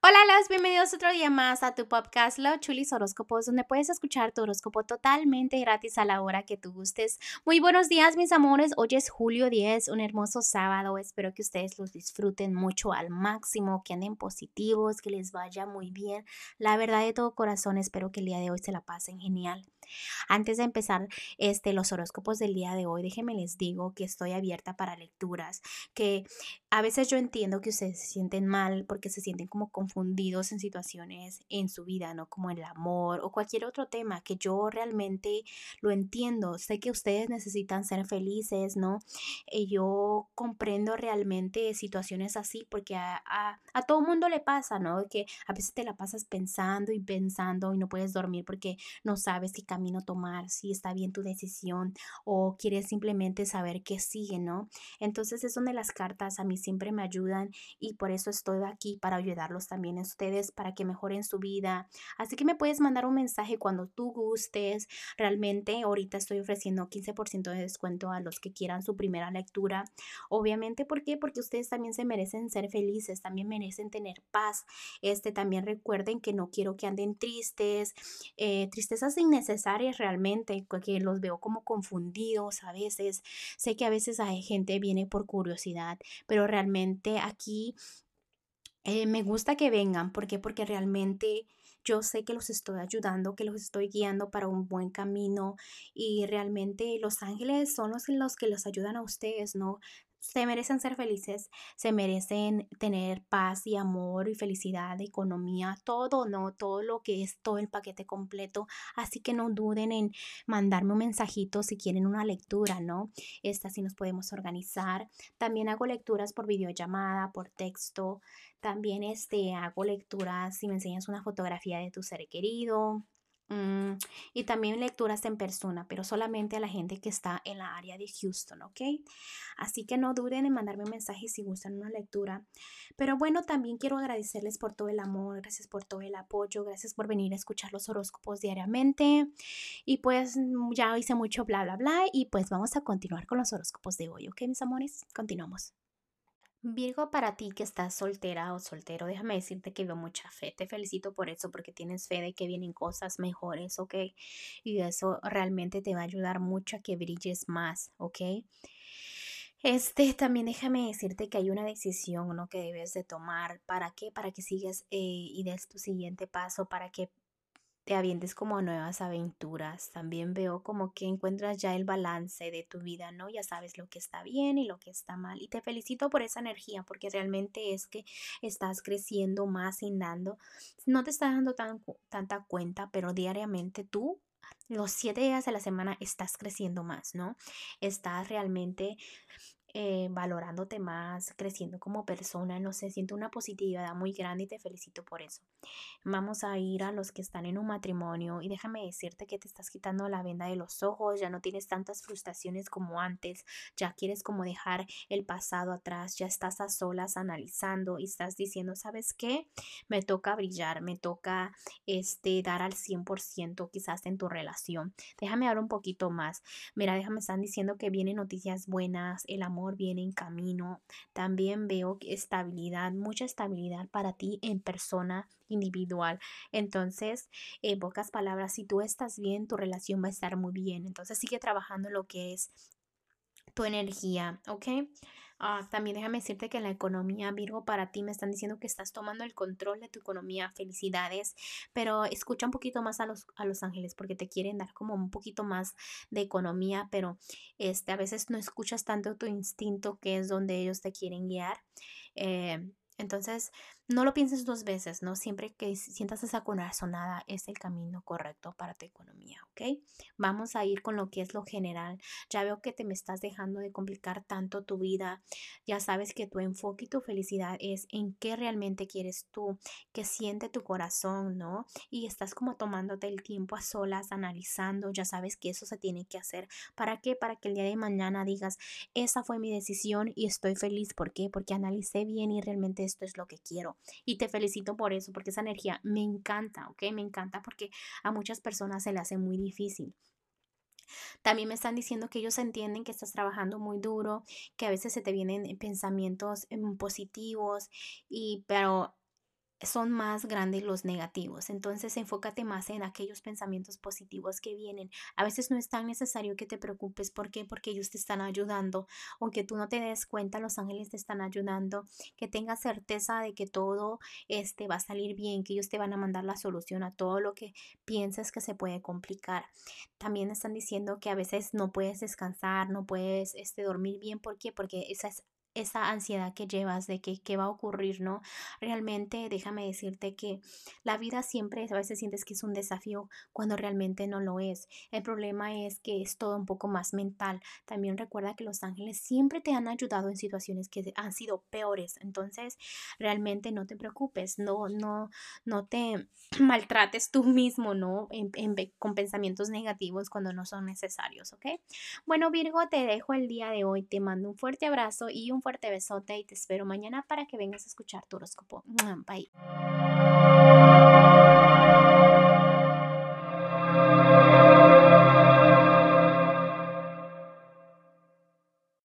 Hola, los bienvenidos otro día más a tu podcast Los Chulis Horóscopos, donde puedes escuchar tu horóscopo totalmente gratis a la hora que tú gustes. Muy buenos días, mis amores. Hoy es julio 10, un hermoso sábado. Espero que ustedes los disfruten mucho al máximo, que anden positivos, que les vaya muy bien. La verdad de todo corazón, espero que el día de hoy se la pasen genial. Antes de empezar este, los horóscopos del día de hoy, déjenme les digo que estoy abierta para lecturas, que a veces yo entiendo que ustedes se sienten mal porque se sienten como confundidos en situaciones en su vida, ¿no? Como el amor o cualquier otro tema que yo realmente lo entiendo. Sé que ustedes necesitan ser felices, ¿no? Y yo comprendo realmente situaciones así porque a, a, a todo mundo le pasa, ¿no? Que a veces te la pasas pensando y pensando y no puedes dormir porque no sabes si camino tomar, si está bien tu decisión o quieres simplemente saber qué sigue, ¿no? Entonces es donde las cartas a mí siempre me ayudan y por eso estoy aquí para ayudarlos también a ustedes para que mejoren su vida. Así que me puedes mandar un mensaje cuando tú gustes. Realmente ahorita estoy ofreciendo 15% de descuento a los que quieran su primera lectura. Obviamente, ¿por qué? Porque ustedes también se merecen ser felices, también merecen tener paz. Este también recuerden que no quiero que anden tristes, eh, tristezas innecesarias realmente, que los veo como confundidos a veces. Sé que a veces hay gente viene por curiosidad, pero realmente aquí eh, me gusta que vengan. ¿Por qué? Porque realmente yo sé que los estoy ayudando, que los estoy guiando para un buen camino y realmente los ángeles son los, los que los ayudan a ustedes, ¿no? Se merecen ser felices, se merecen tener paz y amor y felicidad, economía, todo, ¿no? Todo lo que es todo el paquete completo. Así que no duden en mandarme un mensajito si quieren una lectura, ¿no? Esta sí nos podemos organizar. También hago lecturas por videollamada, por texto. También este, hago lecturas si me enseñas una fotografía de tu ser querido. Mm, y también lecturas en persona, pero solamente a la gente que está en la área de Houston, ¿ok? Así que no duden en mandarme un mensaje si gustan una lectura. Pero bueno, también quiero agradecerles por todo el amor, gracias por todo el apoyo, gracias por venir a escuchar los horóscopos diariamente. Y pues mm, ya hice mucho bla, bla, bla. Y pues vamos a continuar con los horóscopos de hoy, ¿ok, mis amores? Continuamos. Virgo, para ti que estás soltera o soltero, déjame decirte que veo mucha fe. Te felicito por eso, porque tienes fe de que vienen cosas mejores, ¿ok? Y eso realmente te va a ayudar mucho a que brilles más, ¿ok? Este, también déjame decirte que hay una decisión, ¿no? Que debes de tomar. ¿Para qué? Para que sigas eh, y des tu siguiente paso, para que te avientes como nuevas aventuras. También veo como que encuentras ya el balance de tu vida, ¿no? Ya sabes lo que está bien y lo que está mal. Y te felicito por esa energía, porque realmente es que estás creciendo más y dando. No te estás dando tan, tanta cuenta, pero diariamente tú los siete días de la semana estás creciendo más, ¿no? Estás realmente eh, valorándote más, creciendo como persona, no sé, siento una positividad muy grande y te felicito por eso. Vamos a ir a los que están en un matrimonio y déjame decirte que te estás quitando la venda de los ojos, ya no tienes tantas frustraciones como antes, ya quieres como dejar el pasado atrás, ya estás a solas analizando y estás diciendo, ¿sabes qué? Me toca brillar, me toca este dar al 100% quizás en tu relación. Déjame hablar un poquito más. Mira, déjame están diciendo que vienen noticias buenas, el amor viene en camino. También veo estabilidad, mucha estabilidad para ti en persona individual. Entonces, en pocas palabras, si tú estás bien, tu relación va a estar muy bien. Entonces, sigue trabajando lo que es tu energía, ¿ok? Ah, también déjame decirte que la economía, Virgo, para ti me están diciendo que estás tomando el control de tu economía. Felicidades, pero escucha un poquito más a los, a los ángeles porque te quieren dar como un poquito más de economía, pero este, a veces no escuchas tanto tu instinto que es donde ellos te quieren guiar. Eh, entonces, no lo pienses dos veces, ¿no? Siempre que sientas esa corazonada es el camino correcto para tu economía, ¿ok? Vamos a ir con lo que es lo general. Ya veo que te me estás dejando de complicar tanto tu vida. Ya sabes que tu enfoque y tu felicidad es en qué realmente quieres tú, qué siente tu corazón, ¿no? Y estás como tomándote el tiempo a solas, analizando. Ya sabes que eso se tiene que hacer. ¿Para qué? Para que el día de mañana digas, esa fue mi decisión y estoy feliz. ¿Por qué? Porque analicé bien y realmente esto es lo que quiero. Y te felicito por eso, porque esa energía me encanta, ¿ok? Me encanta porque a muchas personas se le hace muy difícil. También me están diciendo que ellos entienden que estás trabajando muy duro, que a veces se te vienen pensamientos em, positivos y pero son más grandes los negativos. Entonces enfócate más en aquellos pensamientos positivos que vienen. A veces no es tan necesario que te preocupes. ¿Por qué? Porque ellos te están ayudando. Aunque tú no te des cuenta, los ángeles te están ayudando. Que tengas certeza de que todo este, va a salir bien, que ellos te van a mandar la solución a todo lo que pienses que se puede complicar. También están diciendo que a veces no puedes descansar, no puedes este, dormir bien. ¿Por qué? Porque esa es esa ansiedad que llevas de que qué va a ocurrir, ¿no? Realmente déjame decirte que la vida siempre a veces sientes que es un desafío cuando realmente no lo es. El problema es que es todo un poco más mental. También recuerda que los ángeles siempre te han ayudado en situaciones que han sido peores. Entonces, realmente no te preocupes, no, no, no te maltrates tú mismo, ¿no? con pensamientos negativos cuando no son necesarios, ¿ok? Bueno, Virgo, te dejo el día de hoy. Te mando un fuerte abrazo y un fuerte besote y te espero mañana para que vengas a escuchar tu horóscopo. Bye.